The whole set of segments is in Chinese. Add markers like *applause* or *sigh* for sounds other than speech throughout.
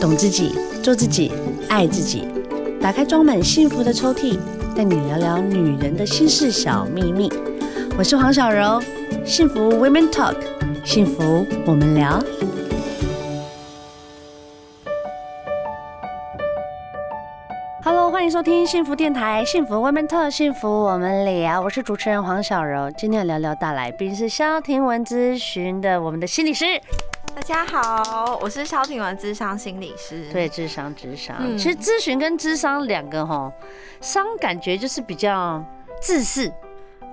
懂自己，做自己，爱自己。打开装满幸福的抽屉，带你聊聊女人的心事小秘密。我是黄小柔，幸福 Women Talk，幸福我们聊。Hello，欢迎收听幸福电台，幸福 Women Talk，幸福我们聊。我是主持人黄小柔，今天要聊聊大来宾是萧婷文咨询的我们的心理师。大家好，我是萧婷文，智商心理师。对，智商，智商。嗯、其实咨询跟智商两个哈，商感觉就是比较自私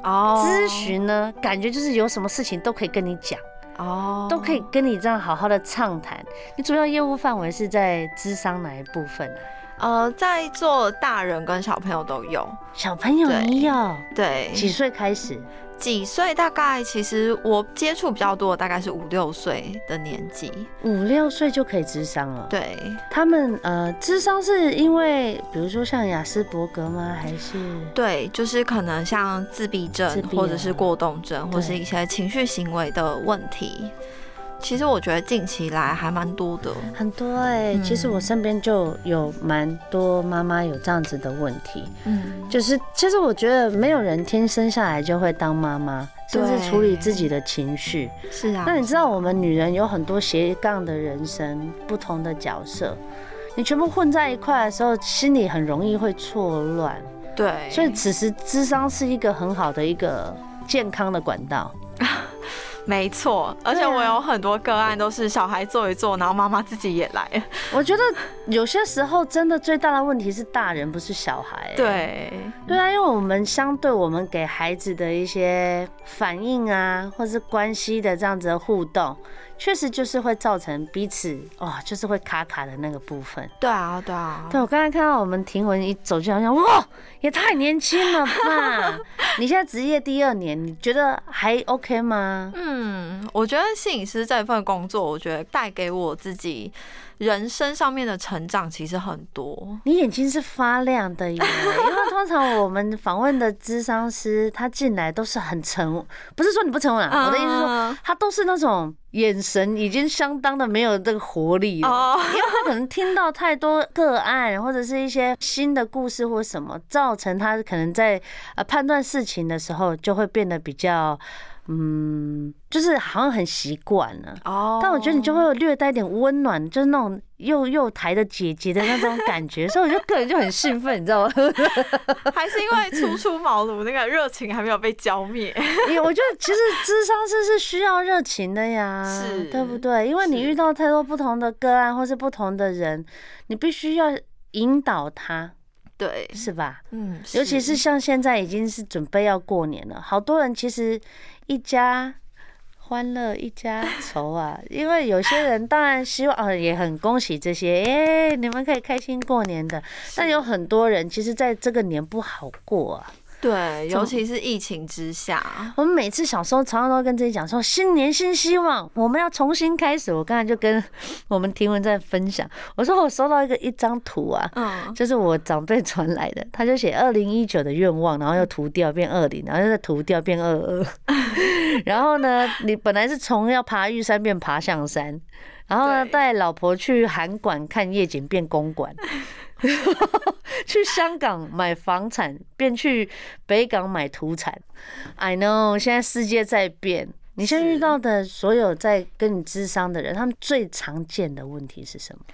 哦，咨询呢感觉就是有什么事情都可以跟你讲哦，都可以跟你这样好好的畅谈。你主要业务范围是在智商哪一部分呢、啊？呃，在做大人跟小朋友都有，小朋友也有，对，几岁开始？几岁？大概其实我接触比较多大概是五六岁的年纪，五六岁就可以智商了。对，他们呃，智商是因为比如说像雅斯伯格吗？还是？对，就是可能像自闭症，啊、或者是过动症，或是一些情绪行为的问题。其实我觉得近期来还蛮多的，很多哎、欸。嗯、其实我身边就有蛮多妈妈有这样子的问题，嗯，就是其实我觉得没有人天生下来就会当妈妈，甚至处理自己的情绪。是啊。那你知道我们女人有很多斜杠的人生，不同的角色，你全部混在一块的时候，心里很容易会错乱。对。所以此时智商是一个很好的一个健康的管道。*laughs* 没错，而且我有很多个案都是小孩做一做，然后妈妈自己也来。我觉得有些时候真的最大的问题是大人，不是小孩。对，对啊，因为我们相对我们给孩子的一些反应啊，或是关系的这样子的互动。确实就是会造成彼此哇，就是会卡卡的那个部分。对啊，对啊。对，我刚才看到我们庭文一走进来，想哇，也太年轻了吧！*laughs* 你现在职业第二年，你觉得还 OK 吗？嗯，我觉得摄影师这份工作，我觉得带给我自己人生上面的成长其实很多。你眼睛是发亮的耶，因为通常我们访问的咨商师，他进来都是很沉稳，不是说你不沉稳啊，我的意思是说，他都是那种。眼神已经相当的没有这个活力了，因为他可能听到太多个案或者是一些新的故事或什么，造成他可能在呃判断事情的时候就会变得比较。嗯，就是好像很习惯了哦，但我觉得你就会有略带一点温暖，就是那种又又台的姐姐的那种感觉，*laughs* 所以我就个人就很兴奋，你知道吗？*laughs* 还是因为初出茅庐，那个热情还没有被浇灭。*laughs* 因为我觉得其实智商是是需要热情的呀，是，对不对？因为你遇到太多不同的个案或是不同的人，你必须要引导他。对，是吧？嗯，尤其是像现在已经是准备要过年了，好多人其实一家欢乐一家愁啊。因为有些人当然希望，啊，也很恭喜这些，哎，你们可以开心过年的。但有很多人其实在这个年不好过啊。对，尤其是疫情之下，我们每次小时候常常都跟自己讲说，新年新希望，我们要重新开始。我刚才就跟我们婷雯在分享，我说我收到一个一张图啊，嗯，就是我长辈传来的，他就写二零一九的愿望，然后又涂掉变二零，然后又再涂掉变二二，*laughs* 然后呢，你本来是从要爬玉山变爬象山，然后呢带老婆去韩馆看夜景变公馆。*laughs* *laughs* 去香港买房产，便去北港买土产。I know，现在世界在变。你现在遇到的所有在跟你智商的人，他们最常见的问题是什么？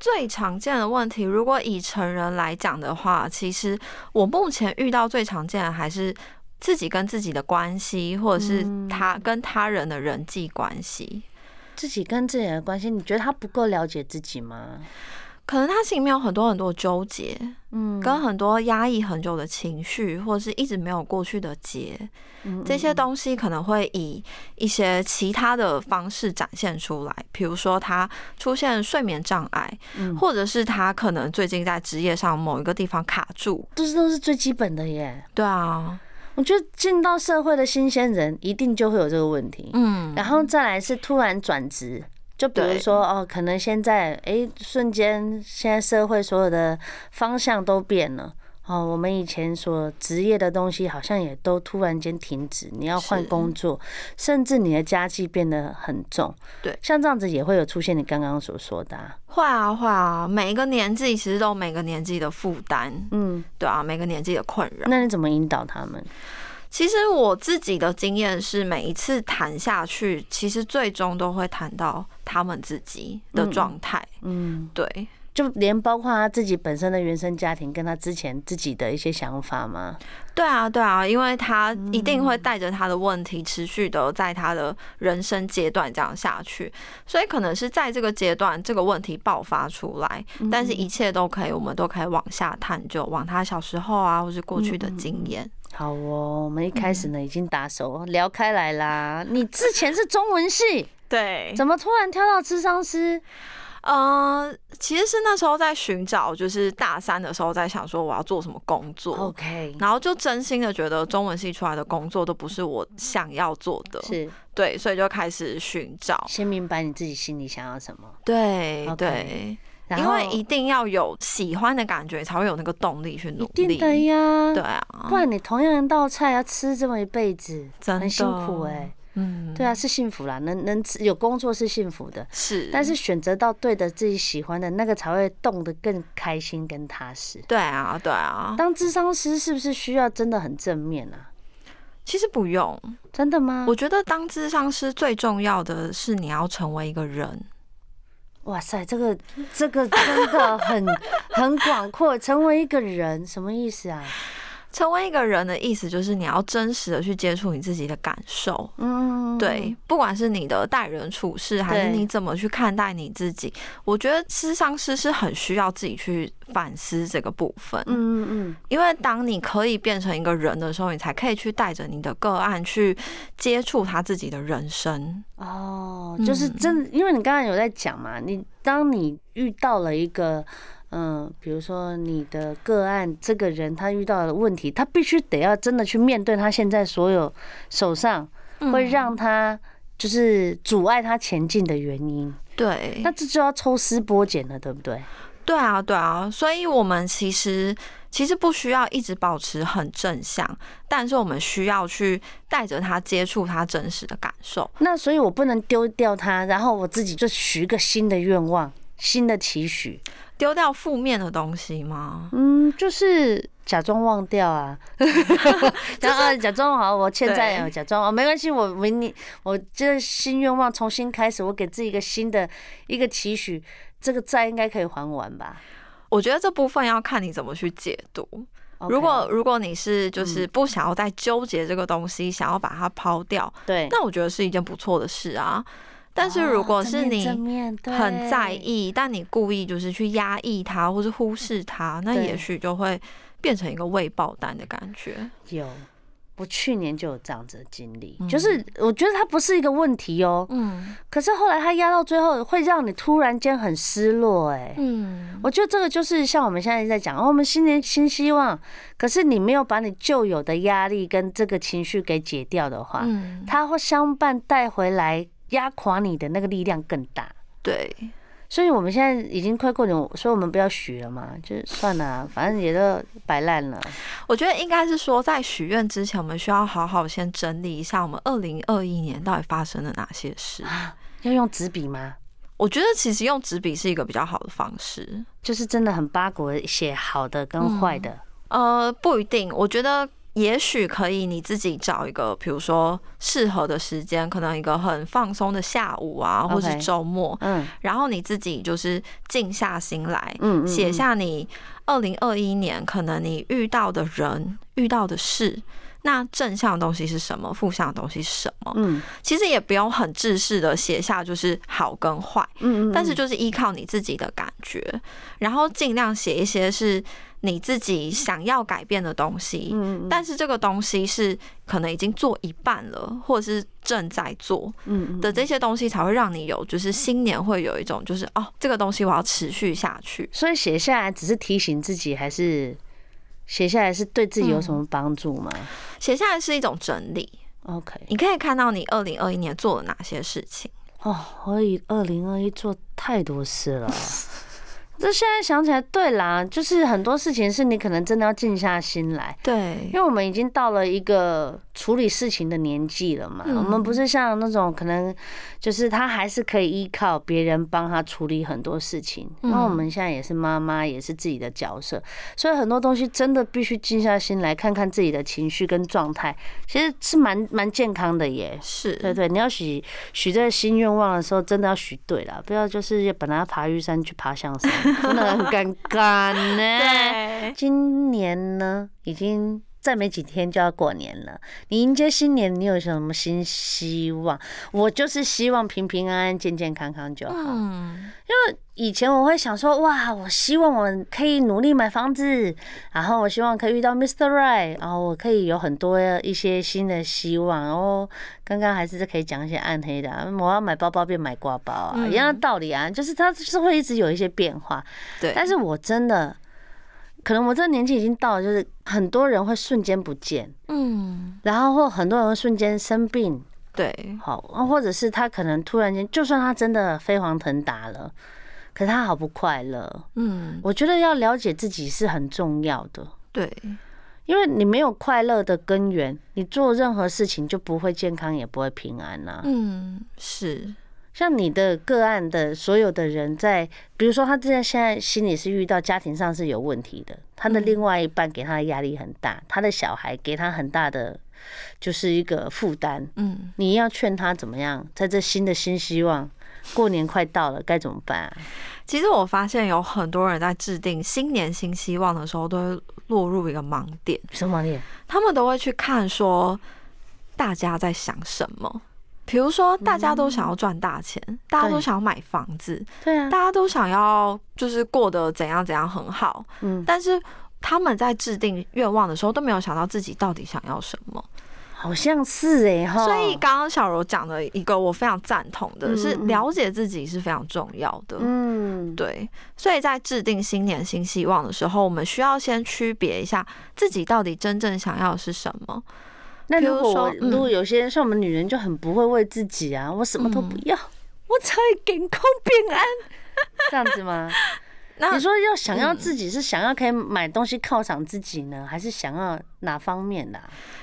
最常见的问题，如果以成人来讲的话，其实我目前遇到最常见的还是自己跟自己的关系，或者是他跟他人的人际关系。自己跟自己的关系，你觉得他不够了解自己吗？可能他心里面有很多很多纠结，嗯，跟很多压抑很久的情绪，或者是一直没有过去的结，嗯，这些东西可能会以一些其他的方式展现出来，比如说他出现睡眠障碍，嗯，或者是他可能最近在职业上某一个地方卡住，这些都是最基本的耶。对啊，我觉得进到社会的新鲜人一定就会有这个问题，嗯，然后再来是突然转职。就比如说哦，可能现在哎，瞬间现在社会所有的方向都变了哦，我们以前所职业的东西好像也都突然间停止，你要换工作，甚至你的家计变得很重。对，像这样子也会有出现你刚刚所说的。啊。会啊，会啊，每一个年纪其实都有每个年纪的负担。嗯，对啊，每个年纪的困扰。那你怎么引导他们？其实我自己的经验是，每一次谈下去，其实最终都会谈到他们自己的状态。嗯，对。就连包括他自己本身的原生家庭，跟他之前自己的一些想法吗？对啊，对啊，因为他一定会带着他的问题，持续的在他的人生阶段这样下去，所以可能是在这个阶段，这个问题爆发出来，但是一切都可以，我们都可以往下探究，往他小时候啊，或是过去的经验。好哦，我们一开始呢已经打手聊开来啦。你之前是中文系，*laughs* 对，怎么突然跳到智商师？嗯，其实是那时候在寻找，就是大三的时候在想说我要做什么工作。OK，然后就真心的觉得中文系出来的工作都不是我想要做的，是对，所以就开始寻找。先明白你自己心里想要什么。对对，因为一定要有喜欢的感觉，才会有那个动力去努力。一定的呀，对啊，不然你同样一道菜要吃这么一辈子，很辛苦哎。嗯，对啊，是幸福啦，能能有工作是幸福的，是，但是选择到对的自己喜欢的那个才会动得更开心跟踏实。对啊，对啊。当智商师是不是需要真的很正面啊？其实不用，真的吗？我觉得当智商师最重要的是你要成为一个人。哇塞，这个这个真的很很广阔，成为一个人什么意思啊？成为一个人的意思就是你要真实的去接触你自己的感受，嗯，对，不管是你的待人处事，还是你怎么去看待你自己，我觉得咨商师是很需要自己去反思这个部分，嗯嗯。嗯，因为当你可以变成一个人的时候，你才可以去带着你的个案去接触他自己的人生。哦，就是真，因为你刚刚有在讲嘛，你当你遇到了一个。嗯，比如说你的个案，这个人他遇到的问题，他必须得要真的去面对他现在所有手上会让他就是阻碍他前进的原因。对，那这就要抽丝剥茧了，对不对？对啊，对啊。所以我们其实其实不需要一直保持很正向，但是我们需要去带着他接触他真实的感受。那所以我不能丢掉他，然后我自己就许一个新的愿望、新的期许。丢掉负面的东西吗？嗯，就是假装忘掉啊，然 *laughs* 后假装好，我欠债啊，假装哦，没关系，我明年我这新愿望重新开始，我给自己一个新的一个期许，这个债应该可以还完吧？我觉得这部分要看你怎么去解读。如果如果你是就是不想要再纠结这个东西，想要把它抛掉，对，那我觉得是一件不错的事啊。但是如果是你很在意，但你故意就是去压抑它，或是忽视它，那也许就会变成一个未爆弹的感觉。有，我去年就有这样子的经历，就是我觉得它不是一个问题哦，嗯，可是后来它压到最后，会让你突然间很失落，哎，嗯，我觉得这个就是像我们现在在讲，哦，我们新年新希望，可是你没有把你旧有的压力跟这个情绪给解掉的话，嗯，它会相伴带回来。压垮你的那个力量更大，对，所以我们现在已经快过年，所以我们不要许了嘛，就算了，反正也都摆烂了。我觉得应该是说，在许愿之前，我们需要好好先整理一下我们二零二一年到底发生了哪些事。要用纸笔吗？我觉得其实用纸笔是一个比较好的方式，就是真的很八股写好的跟坏的。嗯。呃，不一定，我觉得。也许可以你自己找一个，比如说适合的时间，可能一个很放松的下午啊，或是周末，嗯，然后你自己就是静下心来，嗯，写下你二零二一年可能你遇到的人、遇到的事，那正向的东西是什么？负向的东西是什么？嗯，其实也不用很制式的写下就是好跟坏，嗯，但是就是依靠你自己的感觉，然后尽量写一些是。你自己想要改变的东西，嗯但是这个东西是可能已经做一半了，或者是正在做的这些东西，才会让你有就是新年会有一种就是哦，这个东西我要持续下去。所以写下来只是提醒自己，还是写下来是对自己有什么帮助吗？写下来是一种整理。OK，你可以看到你二零二一年做了哪些事情。哦，我以二零二一做太多事了。*laughs* 这现在想起来，对啦，就是很多事情是你可能真的要静下心来。对，因为我们已经到了一个处理事情的年纪了嘛。我们不是像那种可能，就是他还是可以依靠别人帮他处理很多事情。那我们现在也是妈妈，也是自己的角色，所以很多东西真的必须静下心来看看自己的情绪跟状态，其实是蛮蛮健康的耶。是对对，你要许许这个新愿望的时候，真的要许对了，不要就是本来要爬玉山去爬象山。真的很尴尬呢。*laughs* 对，今年呢，已经再没几天就要过年了。你迎接新年，你有什么新希望？我就是希望平平安安、健健康康就好。嗯，因为以前我会想说，哇，我希望我可以努力买房子，然后我希望可以遇到 Mr. Right，然后我可以有很多一些新的希望。然后刚刚还是可以讲一些暗黑的，我要买包包变买挂包啊，一样的道理啊，就是它是会一直有一些变化。对，但是我真的。可能我这个年纪已经到了，就是很多人会瞬间不见，嗯，然后或很多人会瞬间生病，对，好，或者是他可能突然间，就算他真的飞黄腾达了，可是他好不快乐，嗯，我觉得要了解自己是很重要的，对，因为你没有快乐的根源，你做任何事情就不会健康，也不会平安呐，嗯，是。像你的个案的所有的人在，比如说他现在现在心里是遇到家庭上是有问题的，他的另外一半给他的压力很大，他的小孩给他很大的就是一个负担。嗯，你要劝他怎么样，在这新的新希望，过年快到了，该怎么办啊？其实我发现有很多人在制定新年新希望的时候，都会落入一个盲点。什么盲点？他们都会去看说大家在想什么。比如说，大家都想要赚大钱，嗯、大家都想要买房子，对啊，大家都想要就是过得怎样怎样很好，嗯，但是他们在制定愿望的时候都没有想到自己到底想要什么，好像是哎哈。所以刚刚小柔讲的一个我非常赞同的是，了解自己是非常重要的，嗯，对。所以在制定新年新希望的时候，我们需要先区别一下自己到底真正想要的是什么。那如果如果有些人像我们女人就很不会为自己啊，我什么都不要，我才健康平安，这样子吗？那你说要想要自己是想要可以买东西犒赏自己呢，还是想要哪方面的？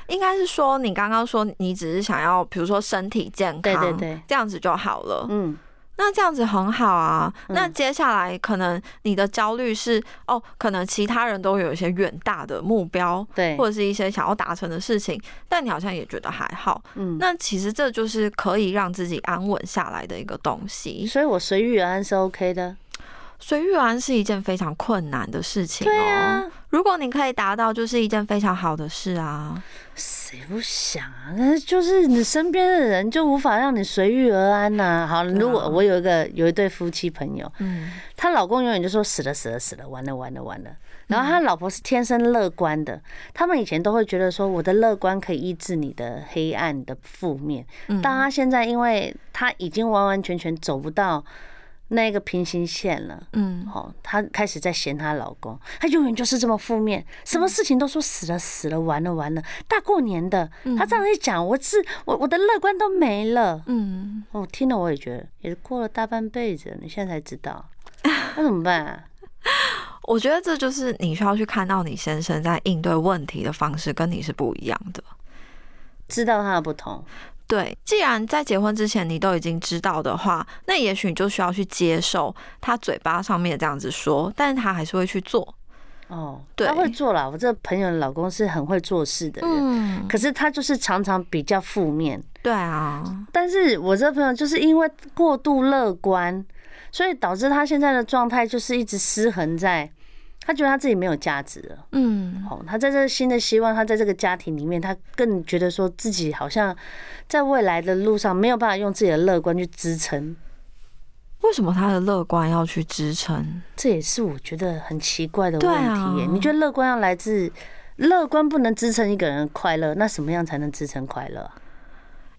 应该是说你刚刚说你只是想要，比如说身体健康，对对对，这样子就好了。嗯。那这样子很好啊。那接下来可能你的焦虑是哦，可能其他人都有一些远大的目标，对，或者是一些想要达成的事情，但你好像也觉得还好。嗯，那其实这就是可以让自己安稳下来的一个东西。所以我随遇而安是 OK 的。随遇而安是一件非常困难的事情哦。如果你可以达到，就是一件非常好的事啊。谁不想啊？但是就是你身边的人就无法让你随遇而安呐。好，如果我有一个有一对夫妻朋友，嗯，她老公永远就说死了死了死了，完了完了完了。然后他老婆是天生乐观的，他们以前都会觉得说我的乐观可以抑制你的黑暗的负面。但他现在因为他已经完完全全走不到。那个平行线了，嗯，好，她开始在嫌她老公，她永远就是这么负面，什么事情都说死了死了，完了完了，大过年的，她这样一讲，我是我我的乐观都没了，嗯，我听了我也觉得，也是过了大半辈子，你现在才知道，*laughs* 那怎么办啊？我觉得这就是你需要去看到你先生在应对问题的方式跟你是不一样的，知道他的不同。对，既然在结婚之前你都已经知道的话，那也许你就需要去接受他嘴巴上面这样子说，但是他还是会去做。哦，对，他会做啦。我这个朋友的老公是很会做事的人，嗯，可是他就是常常比较负面。对啊，但是我这个朋友就是因为过度乐观，所以导致他现在的状态就是一直失衡在。他觉得他自己没有价值了，嗯，好，他在这个新的希望，他在这个家庭里面，他更觉得说自己好像在未来的路上没有办法用自己的乐观去支撑。为什么他的乐观要去支撑？这也是我觉得很奇怪的问题耶。你觉得乐观要来自乐观不能支撑一个人快乐，那什么样才能支撑快乐？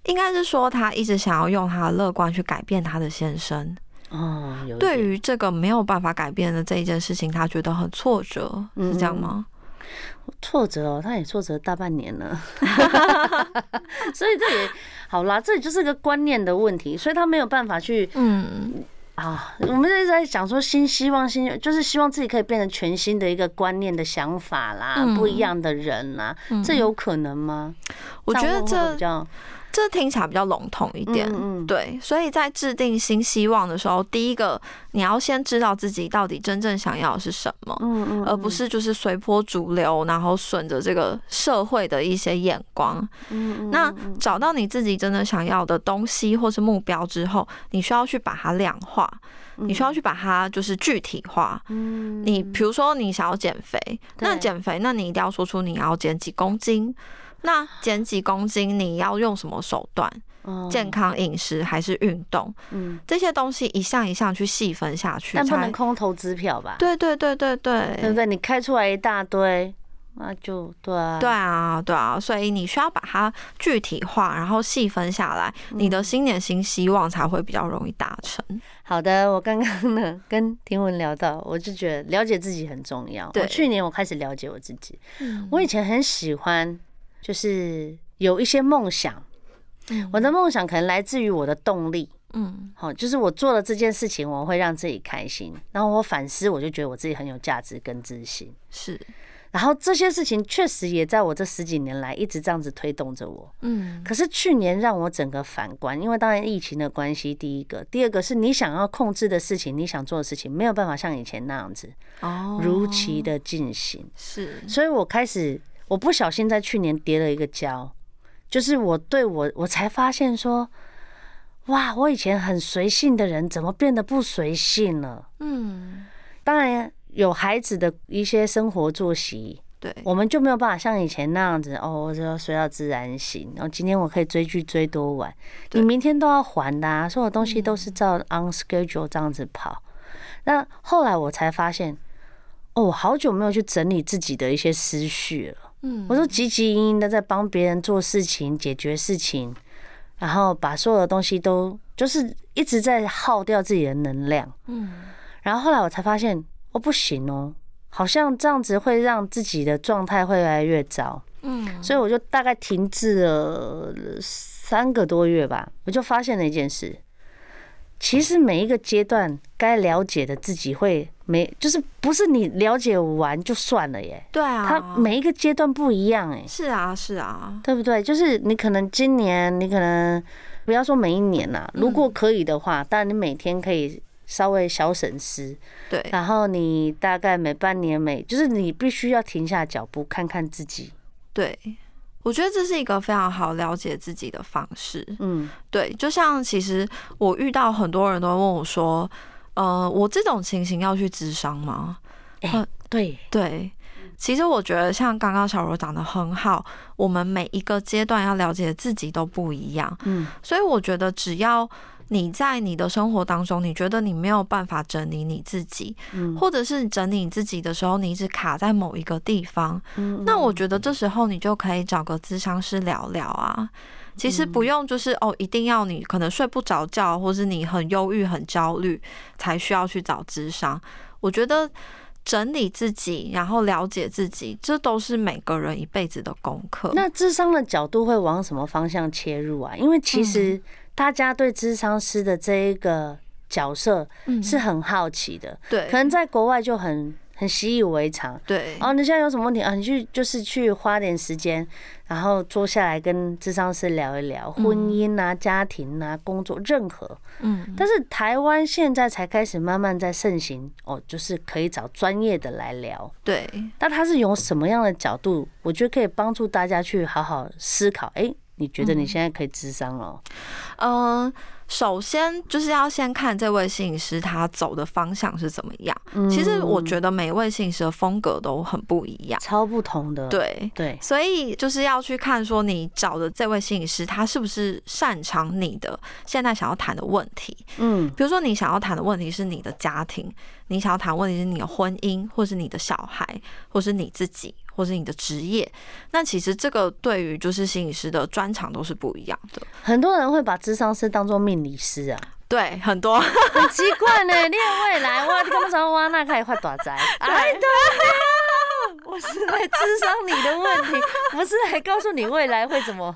应该是说他一直想要用他的乐观去改变他的先生。哦，对于这个没有办法改变的这一件事情，他觉得很挫折，是这样吗？嗯、挫折哦，他也挫折大半年了，*laughs* 所以这也好啦，这也就是个观念的问题，所以他没有办法去，嗯，啊，我们一直在讲说新希望，新就是希望自己可以变成全新的一个观念的想法啦，嗯、不一样的人啦，嗯、这有可能吗？我觉得这。这听起来比较笼统一点，嗯嗯对，所以在制定新希望的时候，第一个你要先知道自己到底真正想要的是什么，嗯嗯，而不是就是随波逐流，然后顺着这个社会的一些眼光，嗯嗯，那找到你自己真的想要的东西或是目标之后，你需要去把它量化，你需要去把它就是具体化，嗯，你比如说你想要减肥，那减肥，那你一定要说出你要减几公斤。那减几公斤，你要用什么手段？健康饮食还是运动？嗯，这些东西一项一项去细分下去，但不能空头支票吧？对对对对对，对不对？你开出来一大堆，那就对啊，对啊，对啊，所以你需要把它具体化，然后细分下来，你的新年新希望才会比较容易达成。好的，我刚刚呢跟婷文聊到，我就觉得了解自己很重要。对，我去年我开始了解我自己，我以前很喜欢。就是有一些梦想，我的梦想可能来自于我的动力，嗯，好，就是我做了这件事情，我会让自己开心，然后我反思，我就觉得我自己很有价值跟自信，是，然后这些事情确实也在我这十几年来一直这样子推动着我，嗯，可是去年让我整个反观，因为当然疫情的关系，第一个，第二个是你想要控制的事情，你想做的事情没有办法像以前那样子哦，如期的进行，是，所以我开始。我不小心在去年跌了一个跤，就是我对我，我才发现说，哇，我以前很随性的人，怎么变得不随性了？嗯，当然有孩子的一些生活作息，对，我们就没有办法像以前那样子哦，我就要睡到自然醒，然后今天我可以追剧追多晚，你明天都要还的啊，所有东西都是照 on schedule 这样子跑。那后来我才发现，哦，好久没有去整理自己的一些思绪了。我就汲汲营营的在帮别人做事情、解决事情，然后把所有的东西都就是一直在耗掉自己的能量。嗯，然后后来我才发现，哦，不行哦，好像这样子会让自己的状态会越来越糟。嗯，所以我就大概停滞了三个多月吧，我就发现了一件事。其实每一个阶段该了解的自己会没，就是不是你了解完就算了耶。对啊，他每一个阶段不一样哎。是啊，是啊，对不对？就是你可能今年，你可能不要说每一年呐，如果可以的话，当然你每天可以稍微小审思。对。然后你大概每半年每，就是你必须要停下脚步看看自己。对。我觉得这是一个非常好了解自己的方式。嗯，对，就像其实我遇到很多人都问我说，呃，我这种情形要去咨商吗？哎，对对，其实我觉得像刚刚小柔讲的很好，我们每一个阶段要了解自己都不一样。嗯，所以我觉得只要。你在你的生活当中，你觉得你没有办法整理你自己，嗯，或者是整理你自己的时候，你一直卡在某一个地方，嗯，那我觉得这时候你就可以找个咨商师聊聊啊。其实不用就是哦，一定要你可能睡不着觉，或是你很忧郁、很焦虑，才需要去找智商。我觉得整理自己，然后了解自己，这都是每个人一辈子的功课。那智商的角度会往什么方向切入啊？因为其实。大家对智商师的这一个角色是很好奇的，对，可能在国外就很很习以为常，对。哦，你现在有什么问题啊？你去就是去花点时间，然后坐下来跟智商师聊一聊婚姻啊、家庭啊、工作，任何。嗯。但是台湾现在才开始慢慢在盛行，哦，就是可以找专业的来聊，对。那他是用什么样的角度？我觉得可以帮助大家去好好思考。哎。你觉得你现在可以智商了？嗯，呃，首先就是要先看这位摄影师他走的方向是怎么样。嗯，其实我觉得每位摄影师的风格都很不一样，超不同的。对对，所以就是要去看说你找的这位摄影师他是不是擅长你的现在想要谈的问题。嗯，比如说你想要谈的问题是你的家庭，你想要谈问题是你的婚姻，或是你的小孩，或是你自己。或是你的职业，那其实这个对于就是心理师的专长都是不一样的。很多人会把智商师当做命理师啊，对，很多很奇怪呢。你有未来哇，你干嘛说哇？那可以画大宅？哎，对，*laughs* 我是来智商你的问题，不是来告诉你未来会怎么。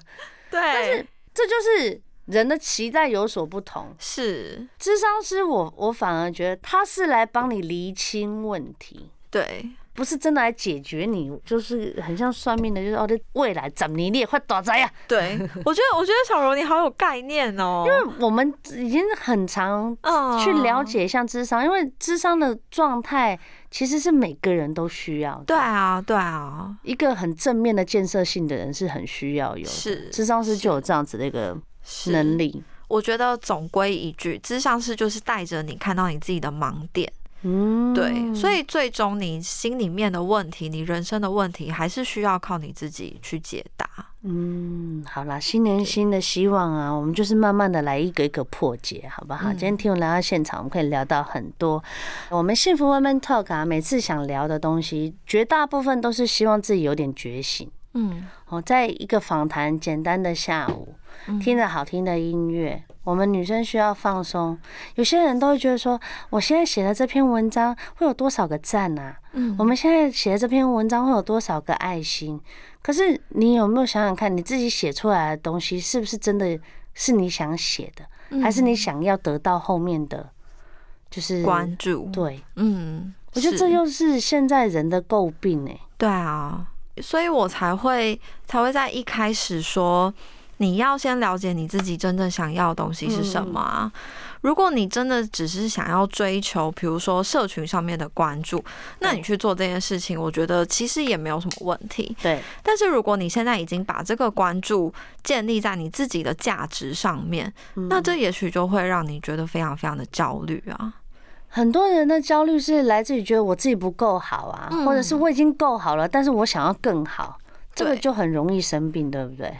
对，但是这就是人的期待有所不同。是，智商师我，我我反而觉得他是来帮你厘清问题。对。不是真的来解决你，就是很像算命的，就是哦，这未来怎么你也快躲灾呀？对，我觉得我觉得小柔你好有概念哦，因为我们已经很常去了解像智商，因为智商的状态其实是每个人都需要的。对啊，对啊，一个很正面的建设性的人是很需要有的，是智商师就有这样子的一个能力。我觉得总归一句，智商师就是带着你看到你自己的盲点。嗯，对，所以最终你心里面的问题，你人生的问题，还是需要靠你自己去解答。嗯，好啦，新年新的希望啊，我们就是慢慢的来一个一个破解，好不好？嗯、今天听我来到现场，我们可以聊到很多我们幸福 women talk 啊，每次想聊的东西，绝大部分都是希望自己有点觉醒。嗯，哦，在一个访谈简单的下午，听着好听的音乐。我们女生需要放松，有些人都会觉得说，我现在写的这篇文章会有多少个赞啊？嗯，我们现在写的这篇文章会有多少个爱心？可是你有没有想想看，你自己写出来的东西是不是真的是你想写的，还是你想要得到后面的，就是关注？对，嗯，我觉得这又是现在人的诟病哎。对啊，所以我才会才会在一开始说。你要先了解你自己真正想要的东西是什么啊？如果你真的只是想要追求，比如说社群上面的关注，那你去做这件事情，我觉得其实也没有什么问题。对。但是如果你现在已经把这个关注建立在你自己的价值上面，那这也许就会让你觉得非常非常的焦虑啊。很多人的焦虑是来自于觉得我自己不够好啊，或者是我已经够好了，但是我想要更好，这个就很容易生病，对不对？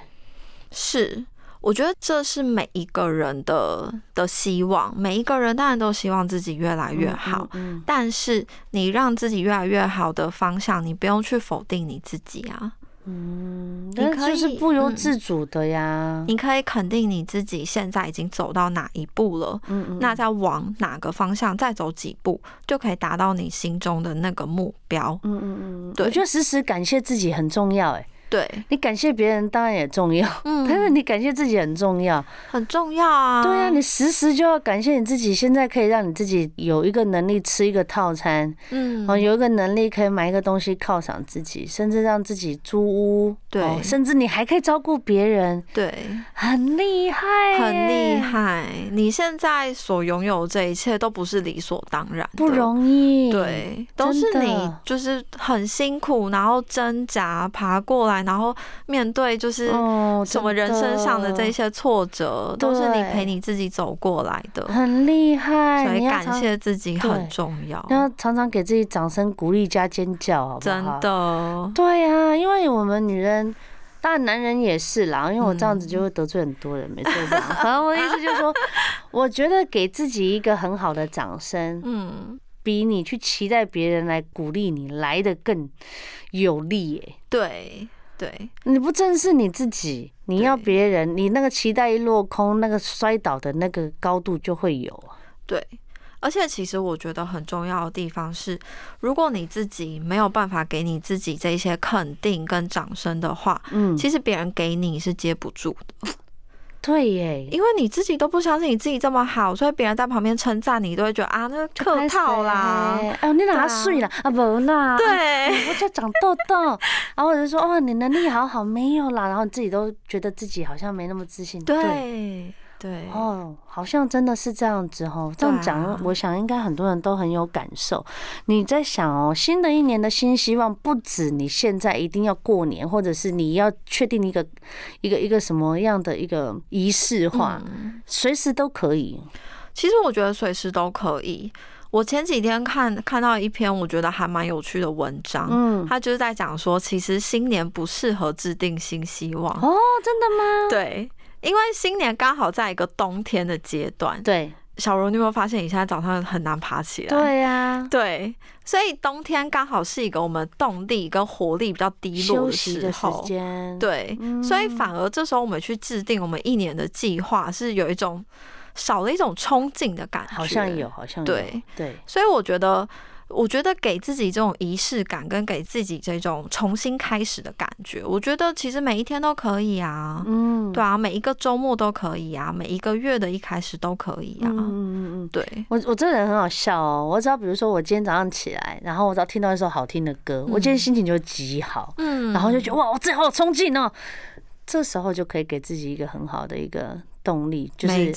是，我觉得这是每一个人的的希望，每一个人当然都希望自己越来越好。嗯，嗯，但是你让自己越来越好的方向，你不用去否定你自己啊。嗯，那就是不由自主的呀。嗯，你可以肯定你自己现在已经走到哪一步了。嗯嗯，那再往哪个方向再走几步，就可以达到你心中的那个目标。嗯嗯嗯，对，我觉得时时感谢自己很重要。哎。对，你感谢别人当然也重要，嗯，*laughs* 但是你感谢自己很重要，很重要啊。对啊，你时时就要感谢你自己，现在可以让你自己有一个能力吃一个套餐，嗯，哦，有一个能力可以买一个东西犒赏自己，甚至让自己租屋，对，甚至你还可以照顾别人，对，很厉害，很厉害。你现在所拥有这一切都不是理所当然，不容易，对，都是你就是很辛苦，然后挣扎爬过来。然后面对就是什么人生上的这些挫折，都是你陪你自己走过来的，很厉害。所以感谢自己很重要，要常常给自己掌声鼓励加尖叫，好不好？真的，*laughs* 对呀，因为我们女人，当然男人也是啦。因为我这样子就会得罪很多人，没错吧？*laughs* 反正我的意思就是说，我觉得给自己一个很好的掌声，嗯，比你去期待别人来鼓励你来的更有力耶。对。对，你不正视你自己，你要别人，你那个期待一落空，那个摔倒的那个高度就会有啊。对，而且其实我觉得很重要的地方是，如果你自己没有办法给你自己这些肯定跟掌声的话，嗯，其实别人给你是接不住的。对耶，因为你自己都不相信你自己这么好，所以别人在旁边称赞你，都会觉得啊，那客套啦。哎呦，你哪睡了啊？不啦，对，我就长痘痘，然后我就说哦，你能力好好，没有啦，然后自己都觉得自己好像没那么自信。对。对哦，好像真的是这样子哦。这样讲，我想应该很多人都很有感受。你在想哦，新的一年的新希望，不止你现在一定要过年，或者是你要确定一个一个一个什么样的一个仪式化，随时都可以。其实我觉得随时都可以。我前几天看看到一篇我觉得还蛮有趣的文章，嗯，他就是在讲说，其实新年不适合制定新希望。哦，真的吗？对。因为新年刚好在一个冬天的阶段，对，小柔，你有没有发现你现在早上很难爬起来？对呀、啊，对，所以冬天刚好是一个我们动力跟活力比较低落的时候，对，嗯、所以反而这时候我们去制定我们一年的计划，是有一种少了一种冲劲的感觉，好像有，好像有，对对，所以我觉得。我觉得给自己这种仪式感，跟给自己这种重新开始的感觉，我觉得其实每一天都可以啊，嗯，对啊，每一个周末都可以啊，每一个月的一开始都可以啊，嗯嗯嗯，对。我我这个人很好笑哦，我只要比如说我今天早上起来，然后我只要听到一首好听的歌，我今天心情就极好，嗯，然后就觉得哇，我自己好有冲劲哦，这时候就可以给自己一个很好的一个。动力就是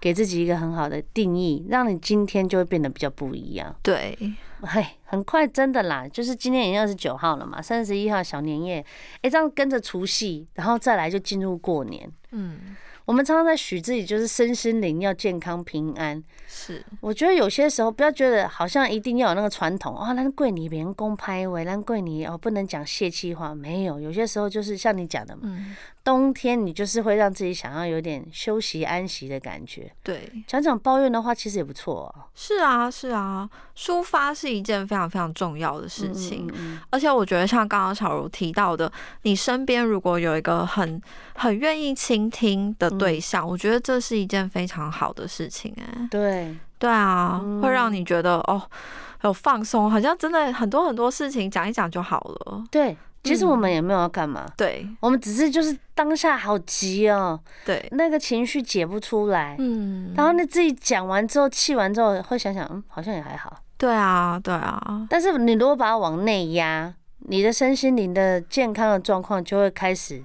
给自己一个很好的定义，让你今天就会变得比较不一样。对，嘿，很快真的啦，就是今天已经二十九号了嘛，三十一号小年夜，哎，这样跟着除夕，然后再来就进入过年。嗯。我们常常在许自己，就是身心灵要健康平安。是，我觉得有些时候不要觉得好像一定要有那个传统啊，咱过年别人公拍为咱过年哦，不能讲泄气话。没有，有些时候就是像你讲的嘛，嗯、冬天你就是会让自己想要有点休息安息的感觉。对，讲讲抱怨的话其实也不错哦。是啊，是啊，抒发是一件非常非常重要的事情。嗯嗯嗯，而且我觉得像刚刚小茹提到的，你身边如果有一个很很愿意倾听的。对象，我觉得这是一件非常好的事情，哎，对，对啊，会让你觉得哦，有放松，好像真的很多很多事情讲一讲就好了。对，其实我们也没有要干嘛，对，我们只是就是当下好急哦，对，那个情绪解不出来，嗯，然后你自己讲完之后，气完之后，会想想，嗯，好像也还好。对啊，对啊，但是你如果把它往内压，你的身心灵的健康的状况就会开始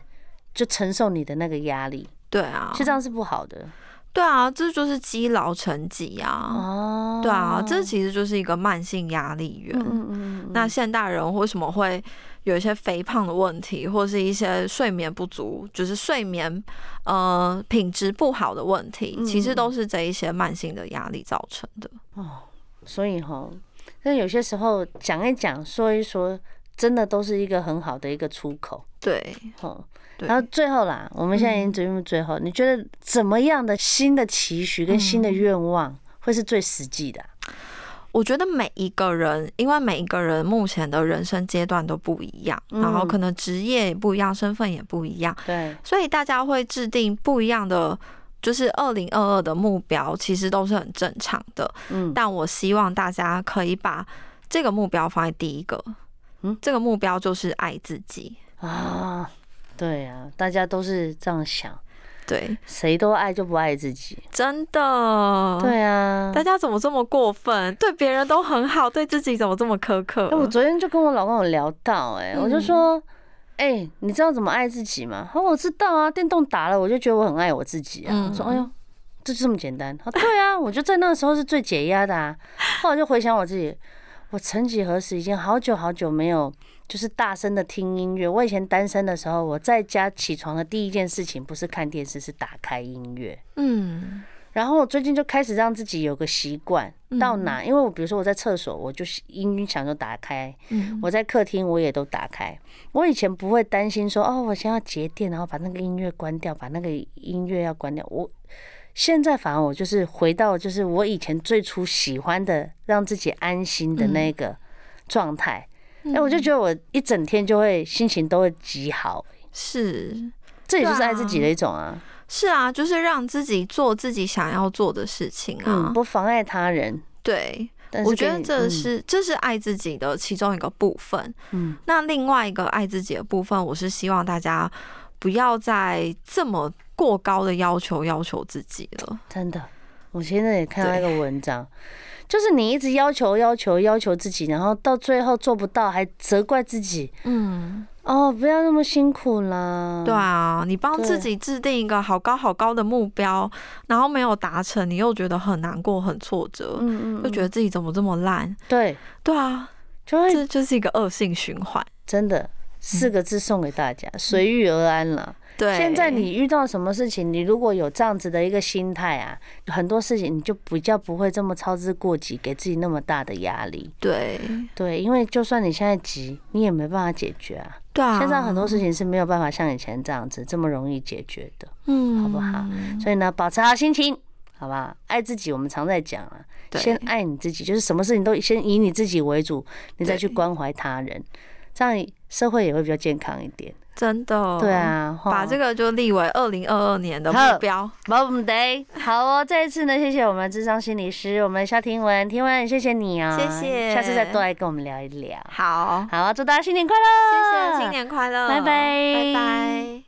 就承受你的那个压力。对啊，其实这样是不好的。对啊，这就是积劳成疾啊。哦，对啊，这其实就是一个慢性压力源。嗯嗯嗯。那现代人为什么会有一些肥胖的问题，或是一些睡眠不足，就是睡眠呃品质不好的问题，其实都是这一些慢性的压力造成的。哦，所以哈，那有些时候讲一讲、说一说，真的都是一个很好的一个出口。对，然后最后啦，我们现在已经进入最后，嗯、你觉得怎么样的新的期许跟新的愿望会是最实际的？我觉得每一个人，因为每一个人目前的人生阶段都不一样，嗯、然后可能职业也不一样，身份也不一样，对，所以大家会制定不一样的，就是二零二二的目标，其实都是很正常的。嗯，但我希望大家可以把这个目标放在第一个，嗯，这个目标就是爱自己啊。对呀、啊，大家都是这样想，对，谁都爱就不爱自己，真的。对啊，大家怎么这么过分？对别人都很好，对自己怎么这么苛刻？我昨天就跟我老公有聊到、欸，哎、嗯，我就说，哎、欸，你知道怎么爱自己吗？他说我知道啊，电动打了，我就觉得我很爱我自己啊。嗯、我说，哎呦，这就这么简单？他说对啊，*laughs* 我就在那个时候是最解压的啊。后来就回想我自己，我曾几何时已经好久好久没有。就是大声的听音乐。我以前单身的时候，我在家起床的第一件事情不是看电视，是打开音乐。嗯，然后我最近就开始让自己有个习惯，到哪，因为我比如说我在厕所，我就音响就打开；我在客厅，我也都打开。我以前不会担心说，哦，我先要节电，然后把那个音乐关掉，把那个音乐要关掉。我现在反而我就是回到就是我以前最初喜欢的，让自己安心的那个状态。哎，我就觉得我一整天就会心情都会极好，是，这也就是爱自己的一种啊。是啊，就是让自己做自己想要做的事情啊，不妨碍他人。对，我觉得这是这是爱自己的其中一个部分。嗯，那另外一个爱自己的部分，我是希望大家不要再这么过高的要求要求自己了。真的，我现在也看到一个文章。就是你一直要求、要求、要求自己，然后到最后做不到，还责怪自己。嗯，哦，不要那么辛苦啦。对啊，你帮自己制定一个好高好高的目标，然后没有达成，你又觉得很难过、很挫折，嗯嗯，又觉得自己怎么这么烂。对，对啊，就会这就是一个恶性循环。真的，四个字送给大家：随遇而安了。对，现在你遇到什么事情，你如果有这样子的一个心态啊，很多事情你就比较不会这么操之过急，给自己那么大的压力。对对，因为就算你现在急，你也没办法解决啊。对啊，现在很多事情是没有办法像以前这样子这么容易解决的，嗯，好不好？所以呢，保持好心情，好不好？爱自己，我们常在讲啊，先爱你自己，就是什么事情都先以你自己为主，你再去关怀他人，这样社会也会比较健康一点。真的，对啊，把这个就立为二零二二年的目标。没问题。好哦，这一次呢，谢谢我们智商心理师，我们肖婷文，婷文，谢谢你啊，谢谢，下次再多来跟我们聊一聊。好，好，祝大家新年快乐，谢谢，新年快乐，拜拜，拜拜。